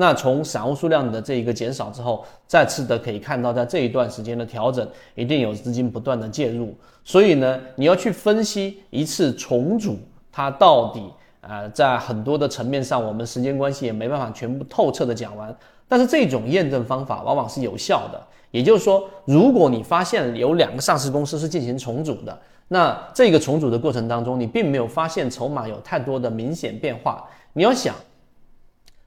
那从散户数量的这一个减少之后，再次的可以看到，在这一段时间的调整，一定有资金不断的介入。所以呢，你要去分析一次重组，它到底呃，在很多的层面上，我们时间关系也没办法全部透彻的讲完。但是这种验证方法往往是有效的。也就是说，如果你发现有两个上市公司是进行重组的，那这个重组的过程当中，你并没有发现筹码有太多的明显变化，你要想。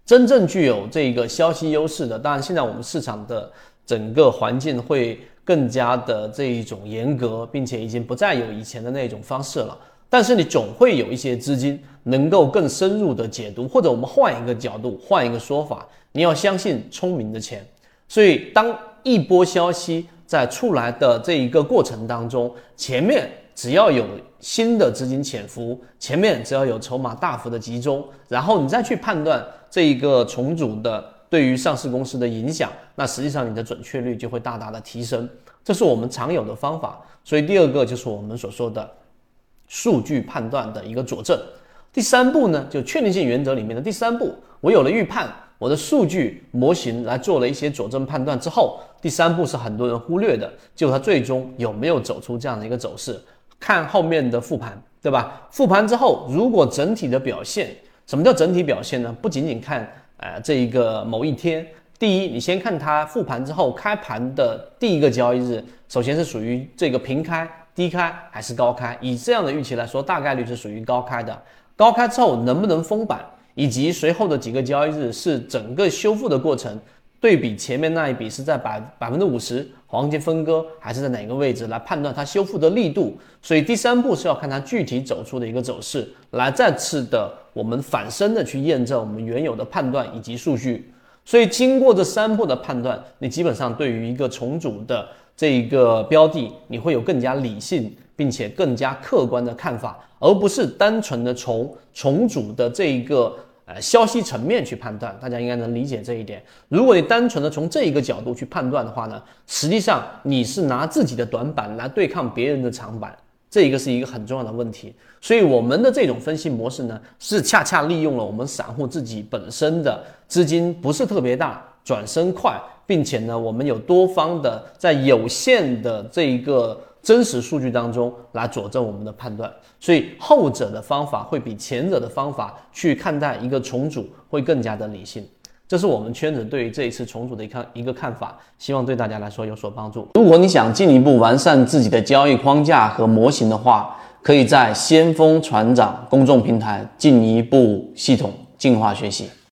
真正具有这个消息优势的，当然现在我们市场的整个环境会更加的这一种严格，并且已经不再有以前的那种方式了。但是你总会有一些资金能够更深入的解读，或者我们换一个角度，换一个说法，你要相信聪明的钱。所以当一波消息在出来的这一个过程当中，前面。只要有新的资金潜伏，前面只要有筹码大幅的集中，然后你再去判断这一个重组的对于上市公司的影响，那实际上你的准确率就会大大的提升。这是我们常有的方法。所以第二个就是我们所说的数据判断的一个佐证。第三步呢，就确定性原则里面的第三步，我有了预判，我的数据模型来做了一些佐证判断之后，第三步是很多人忽略的，就它最终有没有走出这样的一个走势。看后面的复盘，对吧？复盘之后，如果整体的表现，什么叫整体表现呢？不仅仅看呃这一个某一天，第一，你先看它复盘之后开盘的第一个交易日，首先是属于这个平开、低开还是高开？以这样的预期来说，大概率是属于高开的。高开之后能不能封板，以及随后的几个交易日是整个修复的过程。对比前面那一笔是在百百分之五十黄金分割，还是在哪个位置来判断它修复的力度？所以第三步是要看它具体走出的一个走势，来再次的我们反身的去验证我们原有的判断以及数据。所以经过这三步的判断，你基本上对于一个重组的这一个标的，你会有更加理性并且更加客观的看法，而不是单纯的从重组的这一个。呃，消息层面去判断，大家应该能理解这一点。如果你单纯的从这一个角度去判断的话呢，实际上你是拿自己的短板来对抗别人的长板，这一个是一个很重要的问题。所以我们的这种分析模式呢，是恰恰利用了我们散户自己本身的资金不是特别大，转身快，并且呢，我们有多方的在有限的这一个。真实数据当中来佐证我们的判断，所以后者的方法会比前者的方法去看待一个重组会更加的理性。这是我们圈子对于这一次重组的一看一个看法，希望对大家来说有所帮助。如果你想进一步完善自己的交易框架和模型的话，可以在先锋船长公众平台进一步系统进化学习。